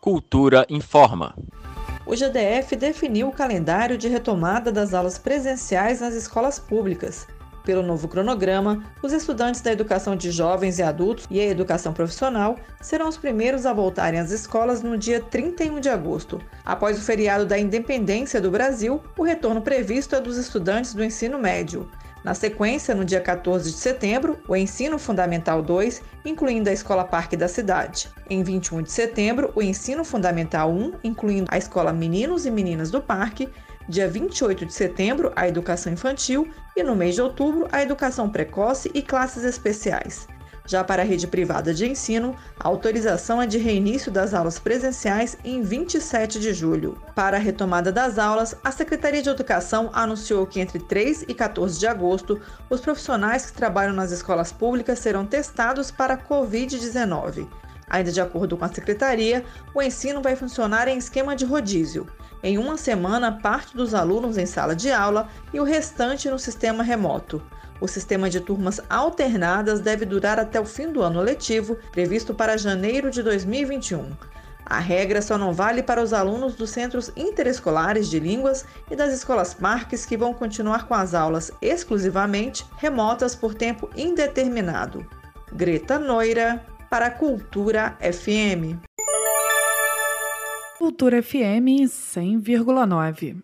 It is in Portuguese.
Cultura informa. O GDF definiu o calendário de retomada das aulas presenciais nas escolas públicas. Pelo novo cronograma, os estudantes da educação de jovens e adultos e a educação profissional serão os primeiros a voltarem às escolas no dia 31 de agosto. Após o feriado da independência do Brasil, o retorno previsto é dos estudantes do ensino médio. Na sequência, no dia 14 de setembro, o Ensino Fundamental 2, incluindo a Escola Parque da cidade. Em 21 de setembro, o Ensino Fundamental 1, incluindo a Escola Meninos e Meninas do Parque. Dia 28 de setembro, a Educação Infantil e no mês de outubro, a Educação Precoce e Classes Especiais. Já para a rede privada de ensino, a autorização é de reinício das aulas presenciais em 27 de julho. Para a retomada das aulas, a Secretaria de Educação anunciou que entre 3 e 14 de agosto, os profissionais que trabalham nas escolas públicas serão testados para a Covid-19. Ainda de acordo com a secretaria, o ensino vai funcionar em esquema de rodízio. Em uma semana, parte dos alunos em sala de aula e o restante no sistema remoto. O sistema de turmas alternadas deve durar até o fim do ano letivo, previsto para janeiro de 2021. A regra só não vale para os alunos dos centros interescolares de línguas e das escolas parques que vão continuar com as aulas exclusivamente remotas por tempo indeterminado. Greta Noira, para a Cultura FM. Cultura FM 100,9.